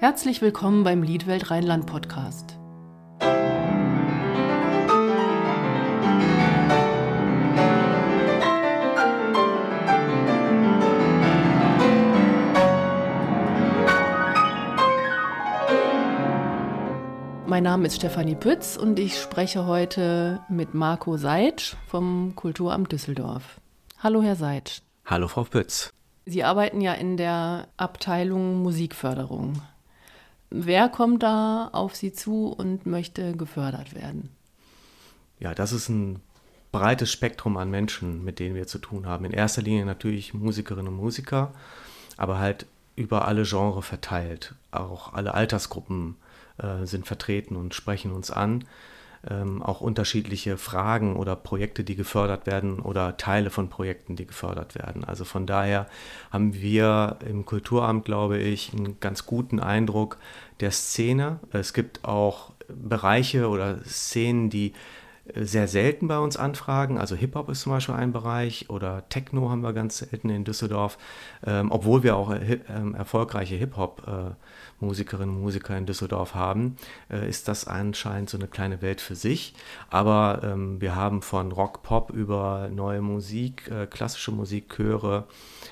Herzlich willkommen beim Liedwelt Rheinland Podcast. Mein Name ist Stefanie Pütz und ich spreche heute mit Marco Seitsch vom Kulturamt Düsseldorf. Hallo, Herr Seitsch. Hallo, Frau Pütz. Sie arbeiten ja in der Abteilung Musikförderung. Wer kommt da auf Sie zu und möchte gefördert werden? Ja, das ist ein breites Spektrum an Menschen, mit denen wir zu tun haben. In erster Linie natürlich Musikerinnen und Musiker, aber halt über alle Genres verteilt. Auch alle Altersgruppen äh, sind vertreten und sprechen uns an ähm, auch unterschiedliche Fragen oder Projekte, die gefördert werden oder Teile von Projekten, die gefördert werden. Also von daher haben wir im Kulturamt, glaube ich, einen ganz guten Eindruck der Szene. Es gibt auch Bereiche oder Szenen, die sehr selten bei uns anfragen. Also Hip-Hop ist zum Beispiel ein Bereich oder Techno haben wir ganz selten in Düsseldorf, ähm, obwohl wir auch äh, äh, erfolgreiche Hip-Hop-Musikerinnen und Musiker in Düsseldorf haben, äh, ist das anscheinend so eine kleine Welt für sich. Aber ähm, wir haben von Rock, Pop über neue Musik, äh, klassische Musik, Chöre,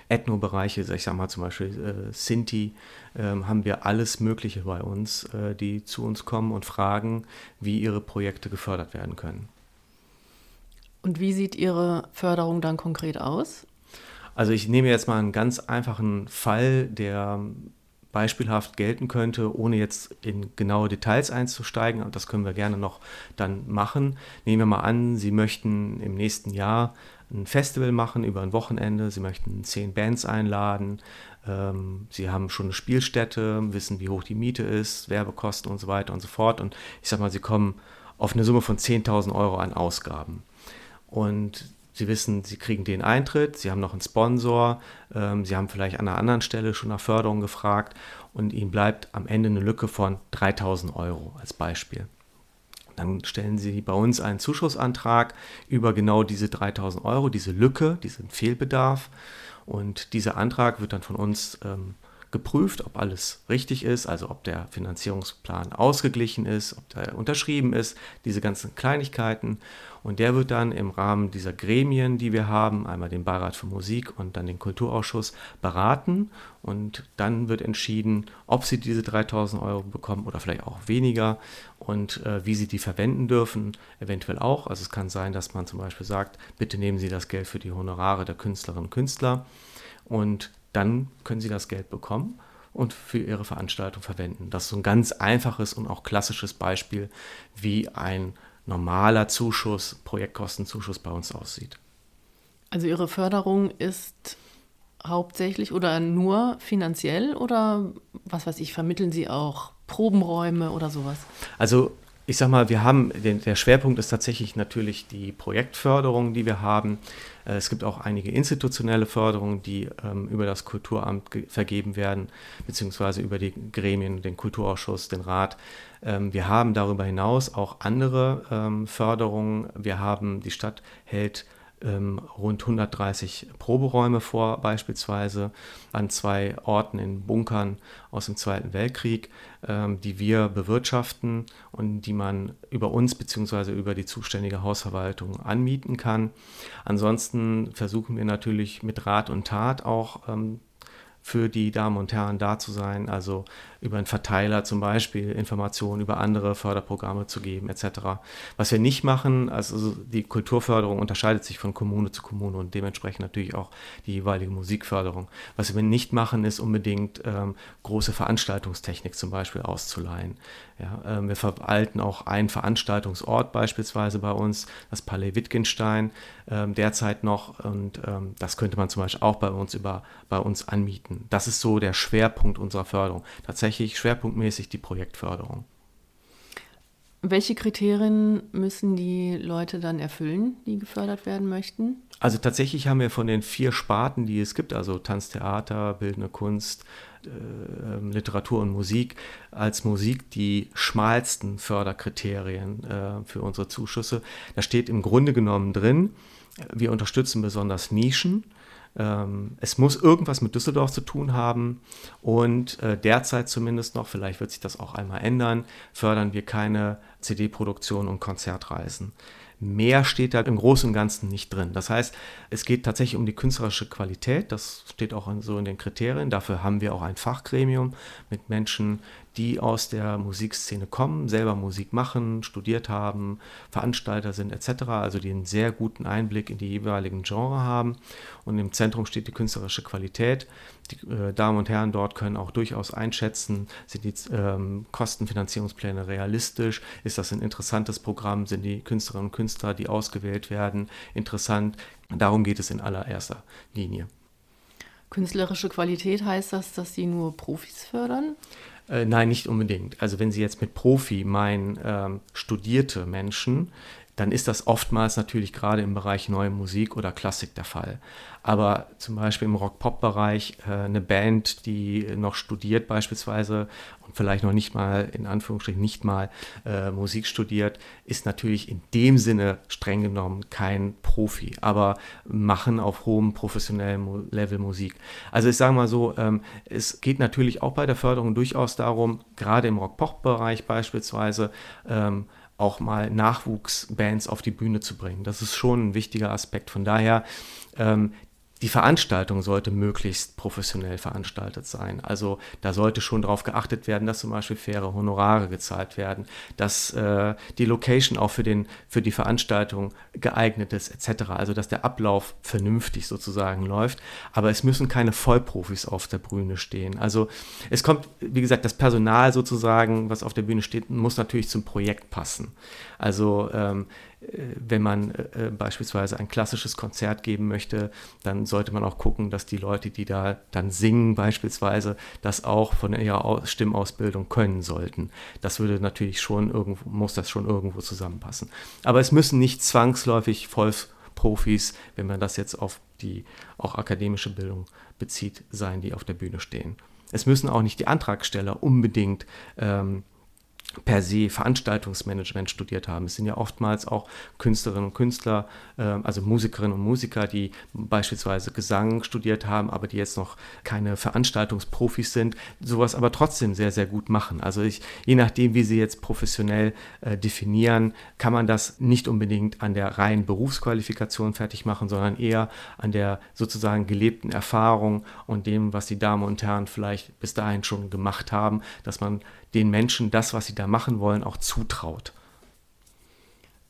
Ethno-Bereiche, ich sag mal zum Beispiel äh, Sinti, ähm, haben wir alles Mögliche bei uns, äh, die zu uns kommen und fragen, wie ihre Projekte gefördert werden können. Und wie sieht Ihre Förderung dann konkret aus? Also ich nehme jetzt mal einen ganz einfachen Fall, der beispielhaft gelten könnte, ohne jetzt in genaue Details einzusteigen. Und das können wir gerne noch dann machen. Nehmen wir mal an, Sie möchten im nächsten Jahr ein Festival machen über ein Wochenende. Sie möchten zehn Bands einladen. Ähm, sie haben schon eine Spielstätte, wissen, wie hoch die Miete ist, Werbekosten und so weiter und so fort. Und ich sag mal, sie kommen auf eine Summe von 10.000 Euro an Ausgaben. Und Sie wissen, Sie kriegen den Eintritt, Sie haben noch einen Sponsor, ähm, Sie haben vielleicht an einer anderen Stelle schon nach Förderung gefragt und Ihnen bleibt am Ende eine Lücke von 3000 Euro als Beispiel. Dann stellen Sie bei uns einen Zuschussantrag über genau diese 3000 Euro, diese Lücke, diesen Fehlbedarf. Und dieser Antrag wird dann von uns ähm, geprüft, ob alles richtig ist, also ob der Finanzierungsplan ausgeglichen ist, ob der unterschrieben ist, diese ganzen Kleinigkeiten. Und der wird dann im Rahmen dieser Gremien, die wir haben, einmal den Beirat für Musik und dann den Kulturausschuss beraten. Und dann wird entschieden, ob sie diese 3000 Euro bekommen oder vielleicht auch weniger und äh, wie sie die verwenden dürfen, eventuell auch. Also es kann sein, dass man zum Beispiel sagt, bitte nehmen Sie das Geld für die Honorare der Künstlerinnen und Künstler. Und dann können Sie das Geld bekommen und für Ihre Veranstaltung verwenden. Das ist so ein ganz einfaches und auch klassisches Beispiel, wie ein normaler Zuschuss, Projektkostenzuschuss bei uns aussieht. Also Ihre Förderung ist hauptsächlich oder nur finanziell oder was weiß ich, vermitteln Sie auch Probenräume oder sowas? Also ich sag mal, wir haben, den, der Schwerpunkt ist tatsächlich natürlich die Projektförderung, die wir haben. Äh, es gibt auch einige institutionelle Förderungen, die ähm, über das Kulturamt vergeben werden, beziehungsweise über die Gremien, den Kulturausschuss, den Rat. Ähm, wir haben darüber hinaus auch andere ähm, Förderungen. Wir haben, die Stadt hält ähm, rund 130 Proberäume vor, beispielsweise an zwei Orten in Bunkern aus dem Zweiten Weltkrieg, ähm, die wir bewirtschaften und die man über uns bzw. über die zuständige Hausverwaltung anmieten kann. Ansonsten versuchen wir natürlich mit Rat und Tat auch ähm, für die Damen und Herren da zu sein, also über einen Verteiler zum Beispiel Informationen über andere Förderprogramme zu geben etc. Was wir nicht machen, also die Kulturförderung unterscheidet sich von Kommune zu Kommune und dementsprechend natürlich auch die jeweilige Musikförderung. Was wir nicht machen, ist unbedingt ähm, große Veranstaltungstechnik zum Beispiel auszuleihen. Ja, ähm, wir verwalten auch einen Veranstaltungsort beispielsweise bei uns, das Palais Wittgenstein ähm, derzeit noch und ähm, das könnte man zum Beispiel auch bei uns über bei uns anmieten. Das ist so der Schwerpunkt unserer Förderung. Tatsächlich tatsächlich schwerpunktmäßig die Projektförderung. Welche Kriterien müssen die Leute dann erfüllen, die gefördert werden möchten? Also tatsächlich haben wir von den vier Sparten, die es gibt, also Tanztheater, Bildende Kunst, äh, Literatur und Musik, als Musik die schmalsten Förderkriterien äh, für unsere Zuschüsse. Da steht im Grunde genommen drin, wir unterstützen besonders Nischen Ähm, es muss irgendwas mit Düsseldorf zu tun haben und äh, derzeit zumindest noch, vielleicht wird sich das auch einmal ändern, fördern wir keine CD-Produktion und Konzertreisen. Mehr steht da im Großen und Ganzen nicht drin. Das heißt, es geht tatsächlich um die künstlerische Qualität. Das steht auch so in den Kriterien. Dafür haben wir auch ein Fachgremium mit Menschen, die aus der Musikszene kommen, selber Musik machen, studiert haben, Veranstalter sind etc., also die einen sehr guten Einblick in die jeweiligen Genre haben. Und im Zentrum steht die künstlerische Qualität. Die äh, Damen und Herren dort können auch durchaus einschätzen, sind die ähm, Kostenfinanzierungspläne realistisch, ist das ein interessantes Programm, sind die Künstlerinnen und Künstler, die ausgewählt werden, interessant. Darum geht es in allererster Linie. Künstlerische Qualität heißt das, dass Sie nur Profis fördern? Äh, nein, nicht unbedingt. Also wenn Sie jetzt mit Profi meinen ähm, studierte Menschen, dann ist das oftmals natürlich gerade im Bereich neue Musik oder Klassik der Fall. Aber zum Beispiel im Rock-Pop-Bereich äh, eine Band, die noch studiert beispielsweise und vielleicht noch nicht mal, in Anführungsstrichen, nicht mal äh, Musik studiert, ist natürlich in dem Sinne streng genommen kein Profi, aber machen auf hohem professionellen Level Musik. Also ich sage mal so, ähm, es geht natürlich auch bei der Förderung durchaus darum, gerade im Rock-Pop-Bereich beispielsweise, ähm, auch mal Nachwuchsbands auf die Bühne zu bringen. Das ist schon ein wichtiger Aspekt. Von daher, ähm, die Veranstaltung sollte möglichst professionell veranstaltet sein. Also da sollte schon darauf geachtet werden, dass zum Beispiel faire Honorare gezahlt werden, dass äh, die Location auch für, den, für die Veranstaltung geeignet ist, etc. Also dass der Ablauf vernünftig sozusagen läuft. Aber es müssen keine Vollprofis auf der Bühne stehen. Also es kommt, wie gesagt, das Personal sozusagen, was auf der Bühne steht, muss natürlich zum Projekt passen. Also ähm, äh, wenn man äh, äh, beispielsweise ein klassisches Konzert geben möchte, dann sollte man auch gucken, dass die Leute, die da dann singen beispielsweise, das auch von ihrer Stimmausbildung können sollten. Das würde natürlich schon irgendwo, muss das schon irgendwo zusammenpassen. Aber es müssen nicht zwangsläufig Vollprofis, wenn man das jetzt auf die auch akademische Bildung bezieht, sein, die auf der Bühne stehen. Es müssen auch nicht die Antragsteller unbedingt ähm, per se Veranstaltungsmanagement studiert haben. Es sind ja oftmals auch Künstlerinnen und Künstler, äh, also Musikerinnen und Musiker, die beispielsweise Gesang studiert haben, aber die jetzt noch keine Veranstaltungsprofis sind, sowas aber trotzdem sehr, sehr gut machen. Also ich, je nachdem, wie sie jetzt professionell äh, definieren, kann man das nicht unbedingt an der reinen Berufsqualifikation fertig machen, sondern eher an der sozusagen gelebten Erfahrung und dem, was die Damen und Herren vielleicht bis dahin schon gemacht haben, dass man den Menschen das, was sie da machen wollen, auch zutraut.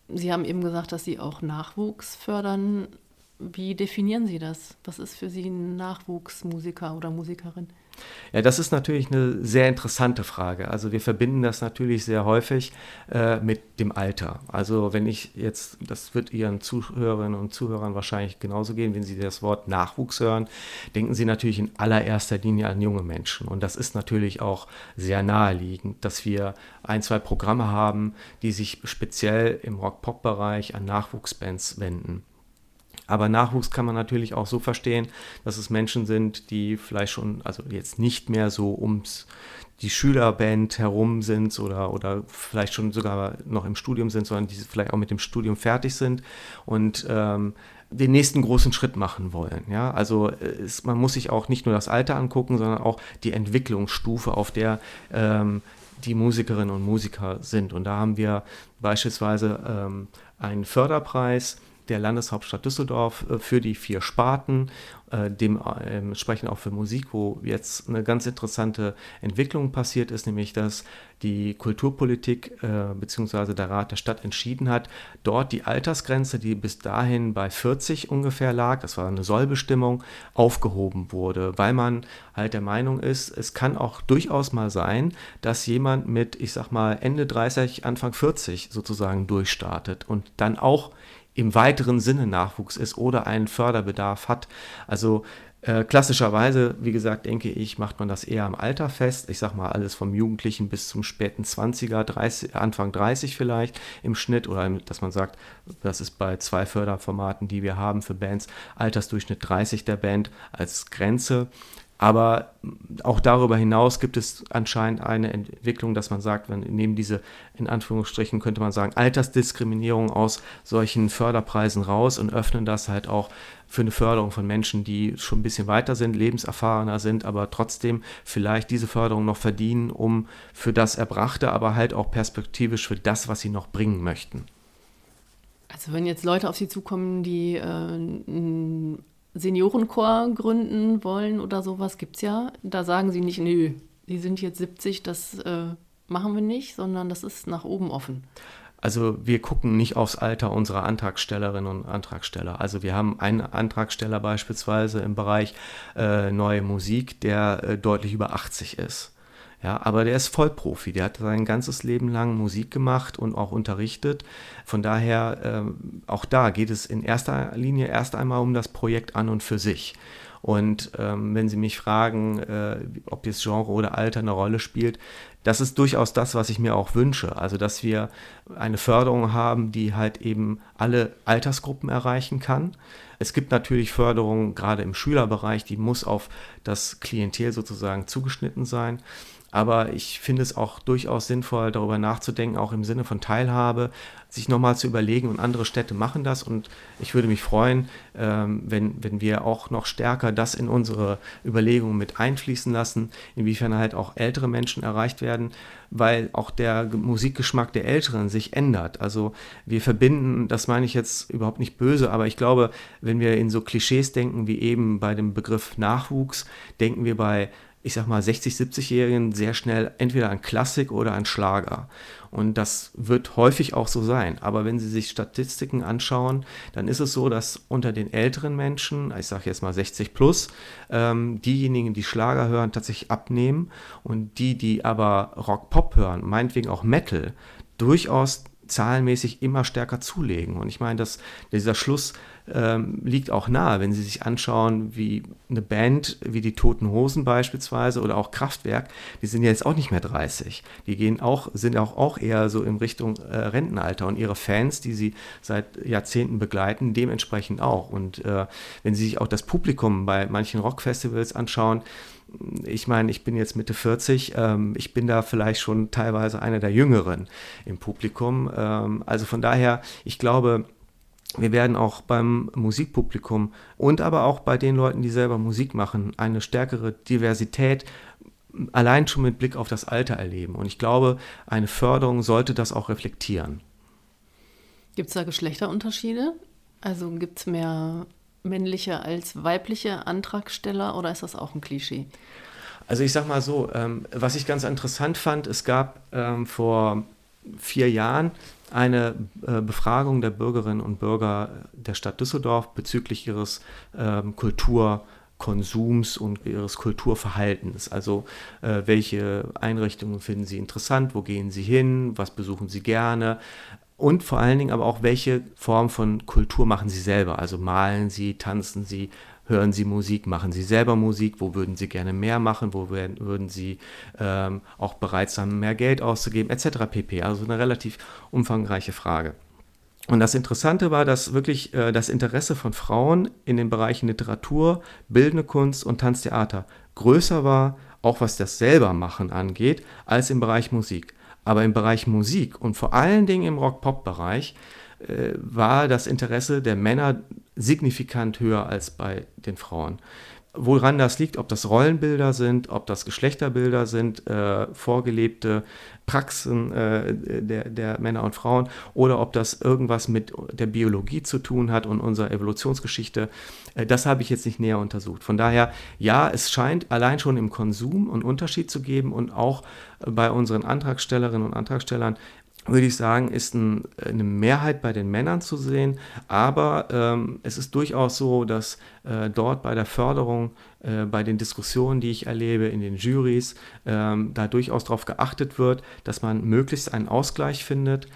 Sie haben eben gesagt, dass Sie auch Nachwuchs fördern. Wie definieren Sie das? Was ist für Sie ein Nachwuchsmusiker oder Musikerin? Ja, das ist natürlich eine sehr interessante Frage. Also wir verbinden das natürlich sehr häufig äh, mit dem Alter. Also wenn ich jetzt, das wird Ihren Zuhörerinnen und Zuhörern wahrscheinlich genauso gehen, wenn Sie das Wort Nachwuchs hören, denken Sie natürlich in allererster Linie an junge Menschen. Und das ist natürlich auch sehr naheliegend, dass wir ein, zwei Programme haben, die sich speziell im Rock-Pop-Bereich an Nachwuchsbands wenden. Aber Nachwuchs kann man natürlich auch so verstehen, dass es Menschen sind, die vielleicht schon, also jetzt nicht mehr so ums die Schülerband herum sind oder, oder vielleicht schon sogar noch im Studium sind, sondern die vielleicht auch mit dem Studium fertig sind und ähm, den nächsten großen Schritt machen wollen. Ja? Also es, man muss sich auch nicht nur das Alter angucken, sondern auch die Entwicklungsstufe, auf der ähm, die Musikerinnen und Musiker sind. Und da haben wir beispielsweise ähm, einen Förderpreis, der Landeshauptstadt Düsseldorf äh, für die vier Sparten, äh, dementsprechend ähm, auch für Musik, wo jetzt eine ganz interessante Entwicklung passiert ist, nämlich dass die Kulturpolitik äh, bzw. der Rat der Stadt entschieden hat, dort die Altersgrenze, die bis dahin bei 40 ungefähr lag, das war eine Sollbestimmung, aufgehoben wurde, weil man halt der Meinung ist, es kann auch durchaus mal sein, dass jemand mit, ich sag mal, Ende 30, Anfang 40 sozusagen durchstartet und dann auch im weiteren Sinne Nachwuchs ist oder einen Förderbedarf hat. Also äh, klassischerweise, wie gesagt, denke ich, macht man das eher am Alter fest. Ich sage mal alles vom Jugendlichen bis zum späten 20er, 30, Anfang 30 vielleicht im Schnitt oder dass man sagt, das ist bei zwei Förderformaten, die wir haben für Bands, Altersdurchschnitt 30 der Band als Grenze. Aber auch darüber hinaus gibt es anscheinend eine Entwicklung, dass man sagt, wenn neben diese, in Anführungsstrichen könnte man sagen, Altersdiskriminierung aus solchen Förderpreisen raus und öffnen das halt auch für eine Förderung von Menschen, die schon ein bisschen weiter sind, lebenserfahrener sind, aber trotzdem vielleicht diese Förderung noch verdienen, um für das Erbrachte, aber halt auch perspektivisch für das, was sie noch bringen möchten. Also wenn jetzt Leute auf Sie zukommen, die äh, Seniorenchor gründen wollen oder sowas, gibt es ja. Da sagen sie nicht, nö, die sind jetzt 70, das äh, machen wir nicht, sondern das ist nach oben offen. Also wir gucken nicht aufs Alter unserer Antragstellerinnen und Antragsteller. Also wir haben einen Antragsteller beispielsweise im Bereich äh, neue Musik, der äh, deutlich über 80 ist. Ja, aber der ist Vollprofi, der hat sein ganzes Leben lang Musik gemacht und auch unterrichtet. Von daher, äh, auch da geht es in erster Linie erst einmal um das Projekt an und für sich. Und ähm, wenn Sie mich fragen, äh, ob jetzt Genre oder Alter eine Rolle spielt, das ist durchaus das, was ich mir auch wünsche. Also, dass wir eine Förderung haben, die halt eben alle Altersgruppen erreichen kann. Es gibt natürlich Förderungen, gerade im Schülerbereich, die muss auf das Klientel sozusagen zugeschnitten sein. Aber ich finde es auch durchaus sinnvoll, darüber nachzudenken, auch im Sinne von Teilhabe, sich nochmal zu überlegen und andere Städte machen das. Und ich würde mich freuen, ähm, wenn, wenn wir auch noch stärker das in unsere Überlegungen mit einfließen lassen, inwiefern halt auch ältere Menschen erreicht werden, weil auch der Musikgeschmack der Älteren sich ändert. Also wir verbinden, das meine ich jetzt überhaupt nicht böse, aber ich glaube, wenn wir in so Klischees denken wie eben bei dem Begriff Nachwuchs, denken wir bei ich sag mal, 60-, 70-Jährigen sehr schnell entweder an Klassik oder an Schlager. Und das wird häufig auch so sein. Aber wenn Sie sich Statistiken anschauen, dann ist es so, dass unter den älteren Menschen, ich sage jetzt mal 60 plus, ähm, diejenigen, die Schlager hören, tatsächlich abnehmen und die, die aber Rock-Pop hören, meinetwegen auch Metal, durchaus zahlenmäßig immer stärker zulegen. Und ich meine, dass dieser Schluss ähm, liegt auch nahe, wenn Sie sich anschauen, wie eine Band wie die Toten Hosen beispielsweise oder auch Kraftwerk, die sind ja jetzt auch nicht mehr 30. Die gehen auch, sind auch, auch eher so in Richtung äh, Rentenalter und ihre Fans, die sie seit Jahrzehnten begleiten, dementsprechend auch. Und äh, wenn Sie sich auch das Publikum bei manchen Rockfestivals anschauen, ich meine, ich bin jetzt Mitte 40, ähm, ich bin da vielleicht schon teilweise einer der Jüngeren im Publikum. Ähm, also von daher, ich glaube, wir werden auch beim Musikpublikum und aber auch bei den Leuten, die selber Musik machen, eine stärkere Diversität allein schon mit Blick auf das Alter erleben. Und ich glaube, eine Förderung sollte das auch reflektieren. Gibt es da Geschlechterunterschiede? Also gibt es mehr männliche als weibliche Antragsteller oder ist das auch ein Klischee? Also ich sage mal so, ähm, was ich ganz interessant fand, es gab ähm, vor vier Jahren eine äh, Befragung der Bürgerinnen und Bürger der Stadt Düsseldorf bezüglich ihres ähm, Kulturkonsums und ihres Kulturverhaltens. Also äh, welche Einrichtungen finden Sie interessant, wo gehen Sie hin, was besuchen Sie gerne, und vor allen Dingen aber auch, welche Form von Kultur machen Sie selber? Also malen Sie, tanzen Sie, hören Sie Musik, machen Sie selber Musik, wo würden Sie gerne mehr machen, wo werden, würden Sie ähm, auch bereit sein, mehr Geld auszugeben, etc. pp. Also eine relativ umfangreiche Frage. Und das Interessante war, dass wirklich äh, das Interesse von Frauen in den Bereichen Literatur, bildende Kunst und Tanztheater größer war, auch was das Selbermachen angeht, als im Bereich Musik. Aber im Bereich Musik und vor allen Dingen im Rock-Pop-Bereich äh, war das Interesse der Männer signifikant höher als bei den Frauen. Woran das liegt, ob das Rollenbilder sind, ob das Geschlechterbilder sind, äh, vorgelebte Praxen äh, der, der, Männer und Frauen oder ob das irgendwas mit der Biologie zu tun hat und unserer Evolutionsgeschichte, äh, das habe ich jetzt nicht näher untersucht. Von daher, ja, es scheint allein schon im Konsum einen Unterschied zu geben und auch bei unseren Antragstellerinnen und Antragstellern würde ich sagen, ist ein, eine Mehrheit bei den Männern zu sehen. Aber ähm, es ist durchaus so, dass äh, dort bei der Förderung, äh, bei den Diskussionen, die ich erlebe in den Juries, ähm, da durchaus darauf geachtet wird, dass man möglichst einen Ausgleich findet.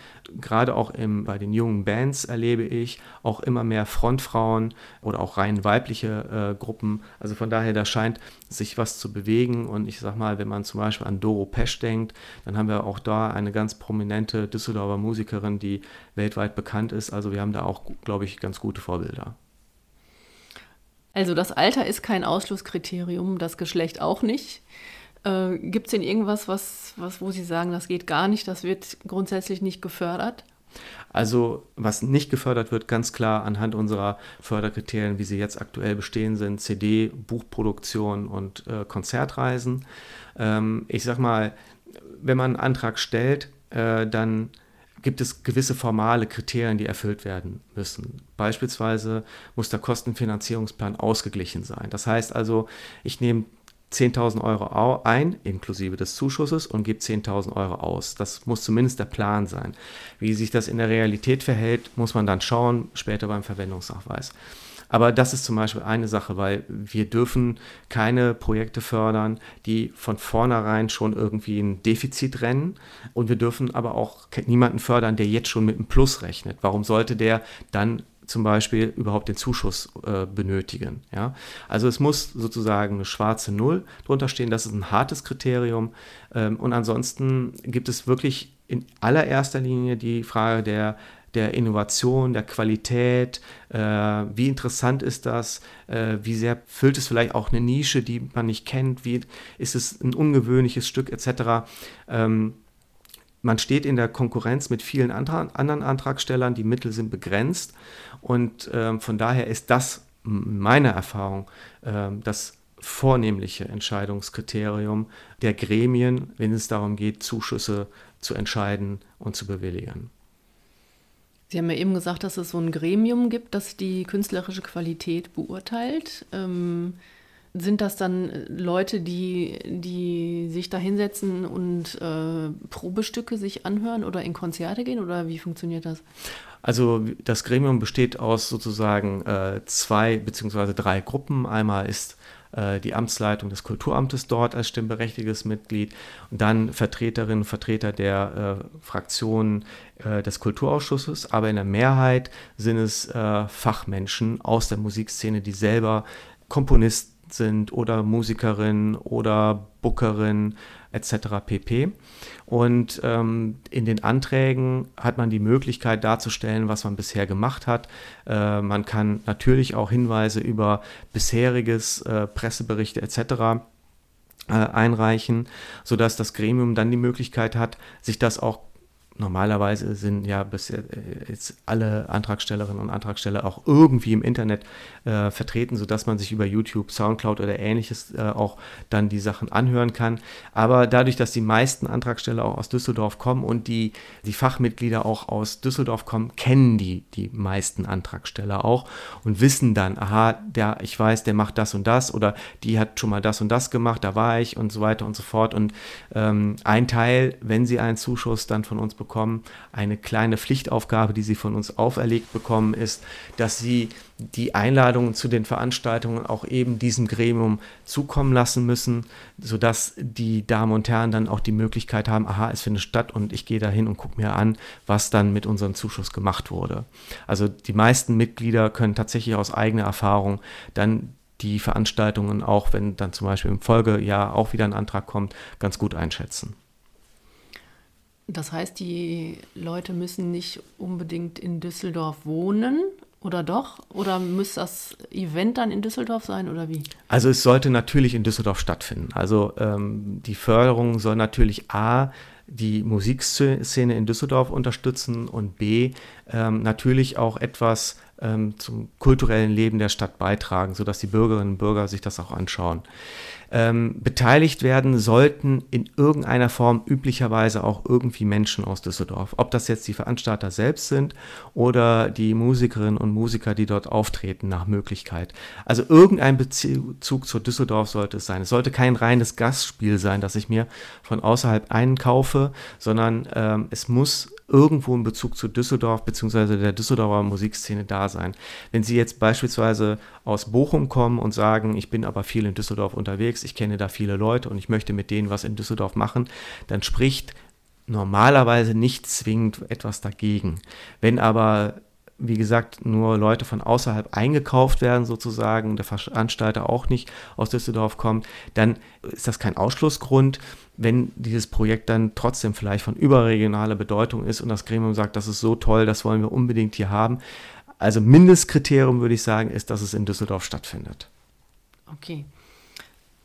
Gerade auch im, bei den jungen Bands erlebe ich auch immer mehr Frontfrauen oder auch rein weibliche äh, Gruppen. Also von daher, da scheint sich was zu bewegen. Und ich sag mal, wenn man zum Beispiel an Doro Pesch denkt, dann haben wir auch da eine ganz prominente Düsseldorfer Musikerin, die weltweit bekannt ist. Also wir haben da auch, glaube ich, ganz gute Vorbilder. Also das Alter ist kein Ausschlusskriterium, das Geschlecht auch nicht. Äh, Gibt es denn irgendwas, was, was, wo Sie sagen, das geht gar nicht, das wird grundsätzlich nicht gefördert? Also was nicht gefördert wird, ganz klar anhand unserer Förderkriterien, wie sie jetzt aktuell bestehen sind, CD, Buchproduktion und äh, Konzertreisen. Ähm, ich sag mal, wenn man einen Antrag stellt, äh, dann gibt es gewisse formale Kriterien, die erfüllt werden müssen. Beispielsweise muss der Kostenfinanzierungsplan ausgeglichen sein. Das heißt also, ich nehme 10.000 Euro ein, inklusive des Zuschusses, und gebe 10.000 Euro aus. Das muss zumindest der Plan sein. Wie sich das in der Realität verhält, muss man dann schauen, später beim Verwendungsnachweis. Aber das ist zum Beispiel eine Sache, weil wir dürfen keine Projekte fördern, die von vornherein schon irgendwie ein Defizit rennen. Und wir dürfen aber auch niemanden fördern, der jetzt schon mit einem Plus rechnet. Warum sollte der dann zum Beispiel überhaupt den Zuschuss äh, benötigen. Ja? Also es muss sozusagen eine schwarze Null drunter stehen, das ist ein hartes Kriterium. Ähm, und ansonsten gibt es wirklich in allererster Linie die Frage der, der Innovation, der Qualität, äh, wie interessant ist das, äh, wie sehr füllt es vielleicht auch eine Nische, die man nicht kennt, wie ist es ein ungewöhnliches Stück etc. Ähm, man steht in der Konkurrenz mit vielen anderen Antragstellern, die Mittel sind begrenzt und ähm, von daher ist das meiner Erfahrung ähm, das vornehmliche Entscheidungskriterium der Gremien, wenn es darum geht, Zuschüsse zu entscheiden und zu bewilligen. Sie haben ja eben gesagt, dass es so ein Gremium gibt, das die künstlerische Qualität beurteilt. Ähm, sind das dann Leute, die, die sich da hinsetzen und äh, Probestücke sich anhören oder in Konzerte gehen oder wie funktioniert das? Also das Gremium besteht aus sozusagen äh, zwei beziehungsweise drei Gruppen. Einmal ist äh, die Amtsleitung des Kulturamtes dort als stimmberechtigtes Mitglied und dann Vertreterinnen und Vertreter der äh, Fraktionen äh, des Kulturausschusses. Aber in der Mehrheit sind es äh, Fachmenschen aus der Musikszene, die selber Komponisten sind oder Musikerin oder Bookerin etc. pp. Und ähm, in den Anträgen hat man die Möglichkeit darzustellen, was man bisher gemacht hat. Äh, man kann natürlich auch Hinweise über bisheriges, äh, Presseberichte etc. Äh, einreichen, sodass das Gremium dann die Möglichkeit hat, sich das auch normalerweise sind ja bis äh, jetzt alle Antragstellerinnen und Antragsteller auch irgendwie im Internet äh, vertreten, sodass man sich über YouTube, Soundcloud oder ähnliches äh, auch dann die Sachen anhören kann. Aber dadurch, dass die meisten Antragsteller auch aus Düsseldorf kommen und die, die Fachmitglieder auch aus Düsseldorf kommen, kennen die die meisten Antragsteller auch und wissen dann, aha, der, ich weiß, der macht das und das oder die hat schon mal das und das gemacht, da war ich und so weiter und so fort. Und ähm, ein Teil, wenn sie einen Zuschuss dann von uns bekommen, bekommen. Eine kleine Pflichtaufgabe, die sie von uns auferlegt bekommen, ist, dass sie die Einladungen zu den Veranstaltungen auch eben diesem Gremium zukommen lassen müssen, sodass die Damen und Herren dann auch die Möglichkeit haben, aha, es findet statt und ich gehe da hin und gucke mir an, was dann mit unserem Zuschuss gemacht wurde. Also die meisten Mitglieder können tatsächlich aus eigener Erfahrung dann die Veranstaltungen, auch wenn dann zum Beispiel im Folgejahr auch wieder ein Antrag kommt, ganz gut einschätzen. Das heißt, die Leute müssen nicht unbedingt in Düsseldorf wohnen, oder doch? Oder muss das Event dann in Düsseldorf sein oder wie? Also es sollte natürlich in Düsseldorf stattfinden. Also ähm, die Förderung soll natürlich A die Musikszene in Düsseldorf unterstützen und B ähm, natürlich auch etwas ähm, zum kulturellen Leben der Stadt beitragen, sodass die Bürgerinnen und Bürger sich das auch anschauen. Ähm, beteiligt werden sollten in irgendeiner Form üblicherweise auch irgendwie Menschen aus Düsseldorf. Ob das jetzt die Veranstalter selbst sind oder die Musikerinnen und Musiker, die dort auftreten, nach Möglichkeit. Also irgendein Bezug zu Düsseldorf sollte es sein. Es sollte kein reines Gastspiel sein, das ich mir von außerhalb einkaufe, sondern ähm, es muss irgendwo ein Bezug zu Düsseldorf bzw. der Düsseldorfer Musikszene da sein. Wenn Sie jetzt beispielsweise aus Bochum kommen und sagen, ich bin aber viel in Düsseldorf unterwegs, ich kenne da viele Leute und ich möchte mit denen was in Düsseldorf machen, dann spricht normalerweise nicht zwingend etwas dagegen. Wenn aber wie gesagt, nur Leute von außerhalb eingekauft werden, sozusagen, der Veranstalter auch nicht aus Düsseldorf kommt, dann ist das kein Ausschlussgrund. Wenn dieses Projekt dann trotzdem vielleicht von überregionaler Bedeutung ist und das Gremium sagt, das ist so toll, das wollen wir unbedingt hier haben, Also Mindestkriterium würde ich sagen, ist, dass es in Düsseldorf stattfindet. Okay.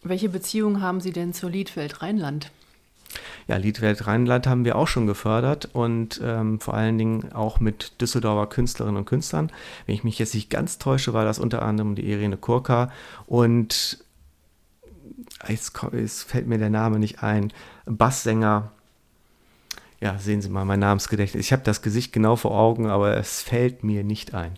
Welche Beziehung haben Sie denn zur Liedwelt Rheinland? Ja, Liedwelt Rheinland haben wir auch schon gefördert und ähm, vor allen Dingen auch mit Düsseldorfer Künstlerinnen und Künstlern. Wenn ich mich jetzt nicht ganz täusche, war das unter anderem die Irene Kurka und jetzt, jetzt fällt mir der Name nicht ein, Basssänger. Ja, sehen Sie mal mein Namensgedächtnis. Ich habe das Gesicht genau vor Augen, aber es fällt mir nicht ein.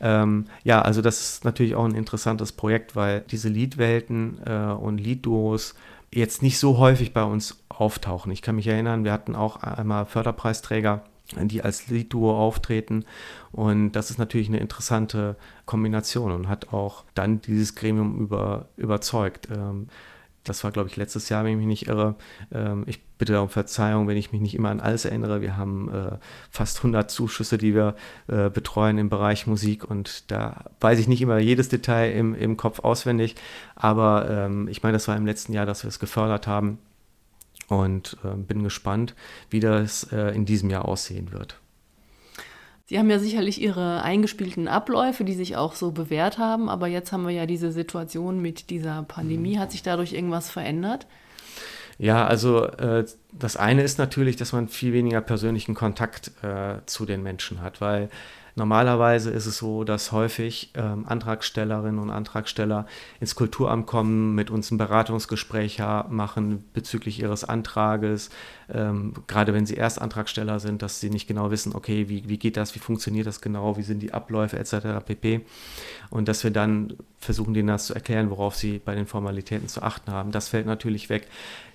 Ähm, ja, also das ist natürlich auch ein interessantes Projekt, weil diese Liedwelten äh, und Liedduos jetzt nicht so häufig bei uns auftauchen. Ich kann mich erinnern, wir hatten auch einmal Förderpreisträger, die als Liedduo auftreten. Und das ist natürlich eine interessante Kombination und hat auch dann dieses Gremium über, überzeugt. Ähm, das war, glaube ich, letztes Jahr, wenn ich mich nicht irre. Ähm, ich bitte um Verzeihung, wenn ich mich nicht immer an alles erinnere. Wir haben äh, fast 100 Zuschüsse, die wir äh, betreuen im Bereich Musik und da weiß ich nicht immer jedes Detail im, im Kopf auswendig, aber ähm, ich meine, das war im letzten Jahr, dass wir es gefördert haben und äh, bin gespannt, wie das äh, in diesem Jahr aussehen wird. Sie haben ja sicherlich Ihre eingespielten Abläufe, die sich auch so bewährt haben, aber jetzt haben wir ja diese Situation mit dieser Pandemie. Hat sich dadurch irgendwas verändert? Ja, also äh, das eine ist natürlich, dass man viel weniger persönlichen Kontakt äh, zu den Menschen hat, weil Normalerweise ist es so, dass häufig ähm, Antragstellerinnen und Antragsteller ins Kulturamt kommen, mit uns ein Beratungsgespräch machen bezüglich ihres Antrages, ähm, gerade wenn sie Erstantragsteller sind, dass sie nicht genau wissen, okay, wie, wie geht das, wie funktioniert das genau, wie sind die Abläufe etc. pp. Und dass wir dann versuchen, denen das zu erklären, worauf sie bei den Formalitäten zu achten haben. Das fällt natürlich weg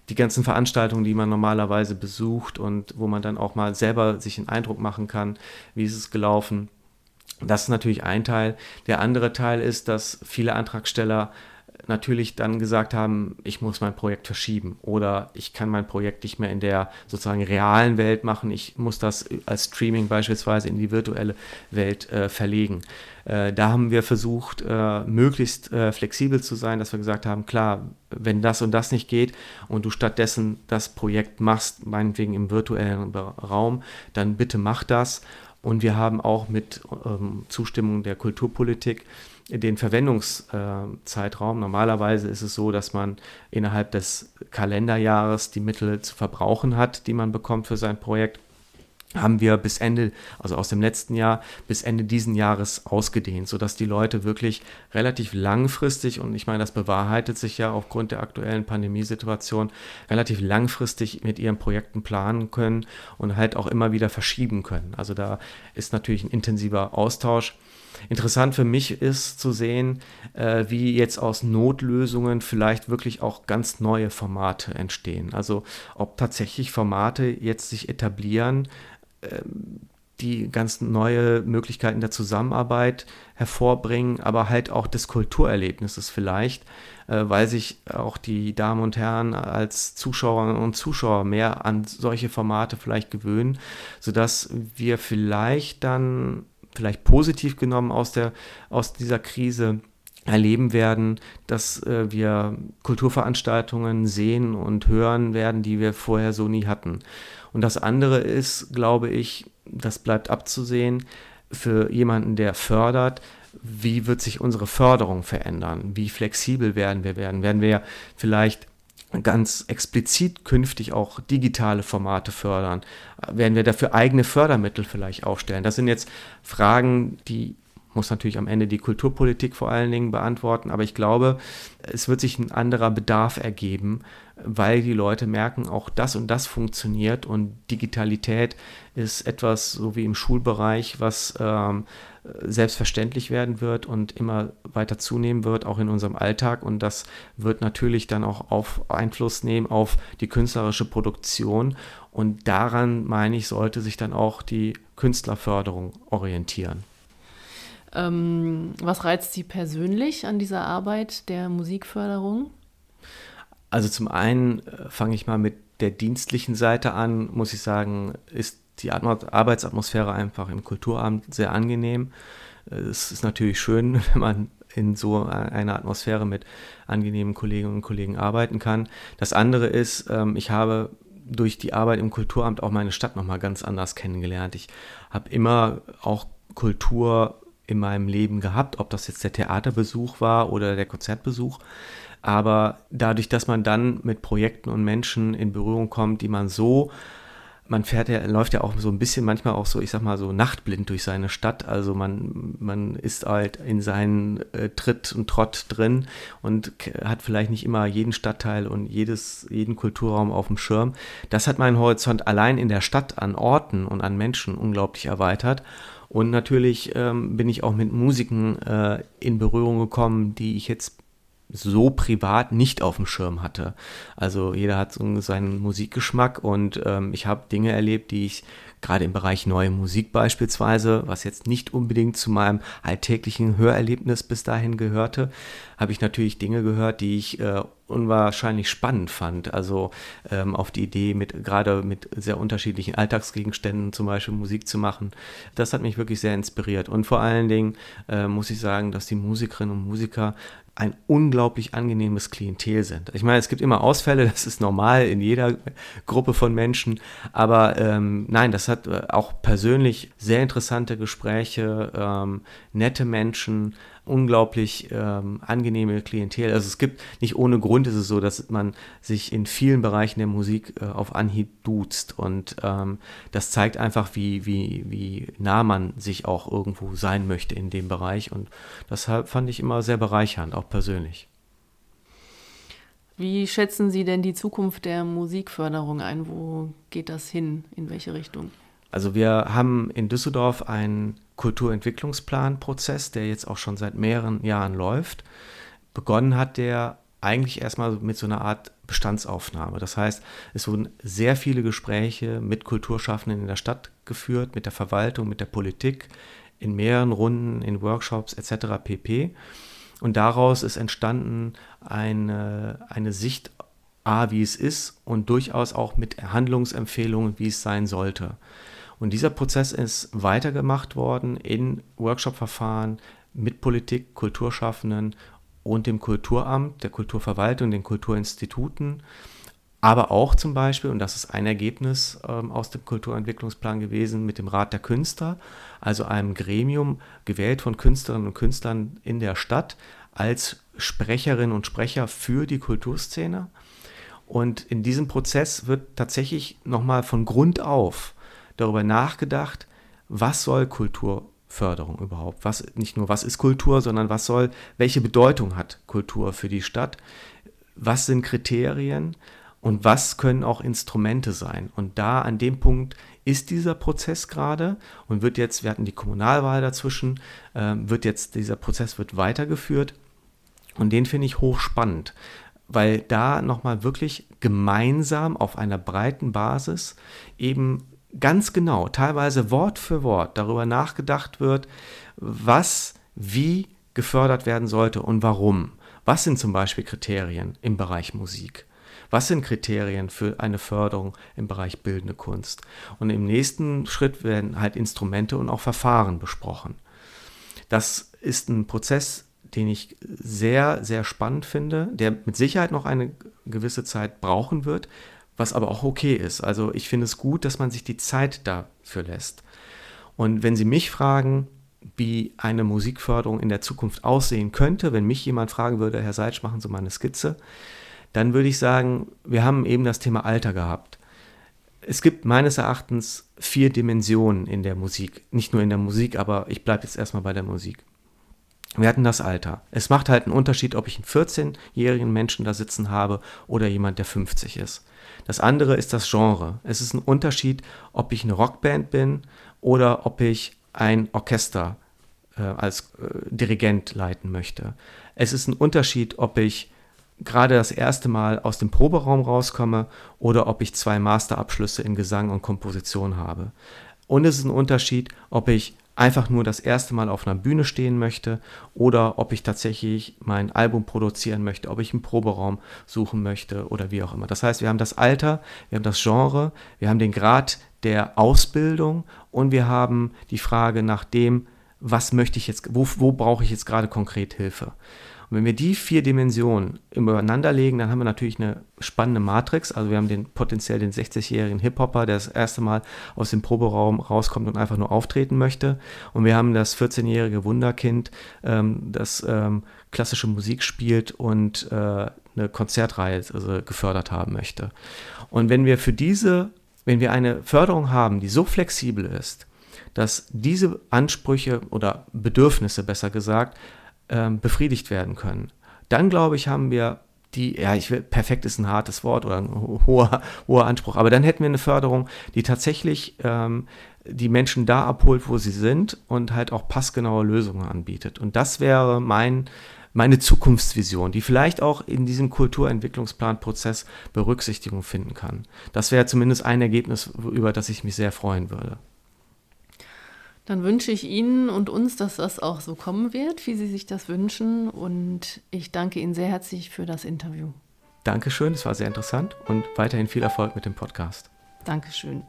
die ganzen Veranstaltungen, die man normalerweise besucht und wo man dann auch mal selber sich einen Eindruck machen kann, wie ist es gelaufen. Das ist natürlich ein Teil. Der andere Teil ist, dass viele Antragsteller natürlich dann gesagt haben, ich muss mein Projekt verschieben oder ich kann mein Projekt nicht mehr in der sozusagen realen Welt machen, ich muss das als Streaming beispielsweise in die virtuelle Welt äh, verlegen. Äh, da haben wir versucht, äh, möglichst äh, flexibel zu sein, dass wir gesagt haben, klar, wenn das und das nicht geht und du stattdessen das Projekt machst, meinetwegen im virtuellen Raum, dann bitte mach das. Und wir haben auch mit ähm, Zustimmung der Kulturpolitik den Verwendungszeitraum. Normalerweise ist es so, dass man innerhalb des Kalenderjahres die Mittel zu verbrauchen hat, die man bekommt für sein Projekt haben wir bis Ende, also aus dem letzten Jahr bis Ende diesen Jahres ausgedehnt, sodass die Leute wirklich relativ langfristig, und ich meine, das bewahrheitet sich ja aufgrund der aktuellen Pandemiesituation, relativ langfristig mit ihren Projekten planen können und halt auch immer wieder verschieben können. Also da ist natürlich ein intensiver Austausch. Interessant für mich ist zu sehen, äh, wie jetzt aus Notlösungen vielleicht wirklich auch ganz neue Formate entstehen. Also ob tatsächlich Formate jetzt sich etablieren, die ganz neue Möglichkeiten der Zusammenarbeit hervorbringen, aber halt auch des Kulturerlebnisses vielleicht, äh, weil sich auch die Damen und Herren als Zuschauerinnen und Zuschauer mehr an solche Formate vielleicht gewöhnen, sodass wir vielleicht dann vielleicht positiv genommen aus, der, aus dieser Krise erleben werden, dass äh, wir Kulturveranstaltungen sehen und hören werden, die wir vorher so nie hatten. Und das andere ist, glaube ich, das bleibt abzusehen, für jemanden, der fördert, wie wird sich unsere Förderung verändern? Wie flexibel werden wir werden? Werden wir vielleicht ganz explizit künftig auch digitale Formate fördern? Werden wir dafür eigene Fördermittel vielleicht aufstellen? Das sind jetzt Fragen, die muss natürlich am Ende die Kulturpolitik vor allen Dingen beantworten, aber ich glaube, es wird sich ein anderer Bedarf ergeben, weil die Leute merken, auch das und das funktioniert und Digitalität ist etwas, so wie im Schulbereich, was ähm, selbstverständlich werden wird und immer weiter zunehmen wird, auch in unserem Alltag. Und das wird natürlich dann auch auf Einfluss nehmen auf die künstlerische Produktion. Und daran, meine ich, sollte sich dann auch die Künstlerförderung orientieren. Ähm, was reizt Sie persönlich an dieser Arbeit der Musikförderung? Also zum einen äh, fange ich mal mit der dienstlichen Seite an, muss ich sagen, ist die Arbeitsatmosphäre einfach im Kulturamt sehr angenehm. Es ist natürlich schön, wenn man in so einer Atmosphäre mit angenehmen Kolleginnen und Kollegen arbeiten kann. Das andere ist, ähm, ich habe durch die Arbeit im Kulturamt auch meine Stadt nochmal ganz anders kennengelernt. Ich habe immer auch Kultur in meinem Leben gehabt, ob das jetzt der Theaterbesuch war oder der Konzertbesuch. Aber dadurch, dass man dann mit Projekten und Menschen in Berührung kommt, die man so man fährt ja, läuft ja auch so ein bisschen manchmal auch so, ich sag mal so nachtblind durch seine Stadt. Also man, man ist halt in seinen äh, Tritt und Trott drin und hat vielleicht nicht immer jeden Stadtteil und jedes, jeden Kulturraum auf dem Schirm. Das hat meinen Horizont allein in der Stadt an Orten und an Menschen unglaublich erweitert. Und natürlich ähm, bin ich auch mit Musiken äh, in Berührung gekommen, die ich jetzt so privat nicht auf dem Schirm hatte. Also jeder hat so seinen Musikgeschmack und ähm, ich habe Dinge erlebt, die ich gerade im Bereich neue Musik beispielsweise, was jetzt nicht unbedingt zu meinem alltäglichen Hörerlebnis bis dahin gehörte, habe ich natürlich Dinge gehört, die ich äh, unwahrscheinlich spannend fand. Also ähm, auf die Idee, mit gerade mit sehr unterschiedlichen Alltagsgegenständen zum Beispiel Musik zu machen. Das hat mich wirklich sehr inspiriert. Und vor allen Dingen äh, muss ich sagen, dass die Musikerinnen und Musiker ein unglaublich angenehmes Klientel sind. Ich meine, es gibt immer Ausfälle, das ist normal in jeder Gruppe von Menschen, aber ähm, nein, das hat äh, auch persönlich sehr interessante Gespräche, ähm, nette Menschen, unglaublich ähm, angenehme Klientel. Also es gibt nicht ohne Grund ist es so, dass man sich in vielen Bereichen der Musik äh, auf Anhieb duzt und ähm, das zeigt einfach, wie, wie, wie nah man sich auch irgendwo sein möchte in dem Bereich und das fand ich immer sehr bereichernd, auch persönlich. Wie schätzen Sie denn die Zukunft der Musikförderung ein? Wo geht das hin? In welche Richtung? Also wir haben in Düsseldorf einen Kulturentwicklungsplanprozess, der jetzt auch schon seit mehreren Jahren läuft. Begonnen hat der eigentlich erstmal mit so einer Art Bestandsaufnahme. Das heißt, es wurden sehr viele Gespräche mit Kulturschaffenden in der Stadt geführt, mit der Verwaltung, mit der Politik, in mehreren Runden, in Workshops etc. pp. Und daraus ist entstanden eine, eine Sicht, A, wie es ist und durchaus auch mit Handlungsempfehlungen, wie es sein sollte. Und dieser Prozess ist weitergemacht worden in Workshop-Verfahren mit Politik, Kulturschaffenden und dem Kulturamt, der Kulturverwaltung, den Kulturinstituten, aber auch zum Beispiel, und das ist ein Ergebnis ähm, aus dem Kulturentwicklungsplan gewesen, mit dem Rat der Künstler, also einem Gremium gewählt von Künstlerinnen und Künstlern in der Stadt als Sprecherinnen und Sprecher für die Kulturszene. Und in diesem Prozess wird tatsächlich nochmal von Grund auf darüber nachgedacht, was soll Kulturförderung überhaupt? Was, nicht nur was ist Kultur, sondern was soll, welche Bedeutung hat Kultur für die Stadt? Was sind Kriterien? Und was können auch Instrumente sein? Und da an dem Punkt ist dieser Prozess gerade und wird jetzt, wir hatten die Kommunalwahl dazwischen, äh, wird jetzt, dieser Prozess wird weitergeführt und den finde ich hochspannend, weil da nochmal wirklich gemeinsam auf einer breiten Basis eben ganz genau, teilweise Wort für Wort darüber nachgedacht wird, was wie gefördert werden sollte und warum. Was sind zum Beispiel Kriterien im Bereich Musik? Was sind Kriterien für eine Förderung im Bereich bildende Kunst? Und im nächsten Schritt werden halt Instrumente und auch Verfahren besprochen. Das ist ein Prozess, den ich sehr, sehr spannend finde, der mit Sicherheit noch eine gewisse Zeit brauchen wird, was aber auch okay ist. Also ich finde es gut, dass man sich die Zeit dafür lässt. Und wenn Sie mich fragen, wie eine Musikförderung in der Zukunft aussehen könnte, wenn mich jemand fragen würde, Herr Seitsch, machen Sie mal eine Skizze, dann würde ich sagen, wir haben eben das Thema Alter gehabt. Es gibt meines Erachtens vier Dimensionen in der Musik. Nicht nur in der Musik, aber ich bleibe jetzt erstmal bei der Musik. Wir hatten das Alter. Es macht halt einen Unterschied, ob ich einen 14-jährigen Menschen da sitzen habe oder jemand, der 50 ist. Das andere ist das Genre. Es ist ein Unterschied, ob ich eine Rockband bin oder ob ich ein Orchester äh, als äh, Dirigent leiten möchte. Es ist ein Unterschied, ob ich gerade das erste Mal aus dem Proberaum rauskomme oder ob ich zwei Masterabschlüsse in Gesang und Komposition habe. Und es ist ein Unterschied, ob ich einfach nur das erste Mal auf einer Bühne stehen möchte oder ob ich tatsächlich mein Album produzieren möchte, ob ich einen Proberaum suchen möchte oder wie auch immer. Das heißt, wir haben das Alter, wir haben das Genre, wir haben den Grad der Ausbildung und wir haben die Frage nach dem, was möchte ich jetzt, wo, wo brauche ich jetzt gerade konkret Hilfe. Und wenn wir die vier Dimensionen übereinander legen, dann haben wir natürlich eine spannende Matrix. Also wir haben den potenziell den 60-jährigen Hip-Hopper, der das erste Mal aus dem Proberaum rauskommt und einfach nur auftreten möchte. Und wir haben das 14-jährige Wunderkind, ähm, das ähm, klassische Musik spielt und äh, eine Konzertreihe also gefördert haben möchte. Und wenn wir für diese, wenn wir eine Förderung haben, die so flexibel ist, dass diese Ansprüche oder Bedürfnisse besser gesagt ähm, befriedigt werden können. Dann glaube ich, haben wir die, ja, ich will, perfekt ist ein hartes Wort oder ein hoher, hoher Anspruch, aber dann hätten wir eine Förderung, die tatsächlich ähm, die Menschen da abholt, wo sie sind und halt auch passgenaue Lösungen anbietet. Und das wäre mein, meine Zukunftsvision, die vielleicht auch in diesem Kulturentwicklungsplanprozess Berücksichtigung finden kann. Das wäre zumindest ein Ergebnis, über das ich mich sehr freuen würde. Dann wünsche ich Ihnen und uns, dass das auch so kommen wird, wie Sie sich das wünschen. Und ich danke Ihnen sehr herzlich für das Interview. Dankeschön, es war sehr interessant und weiterhin viel Erfolg mit dem Podcast. Dankeschön.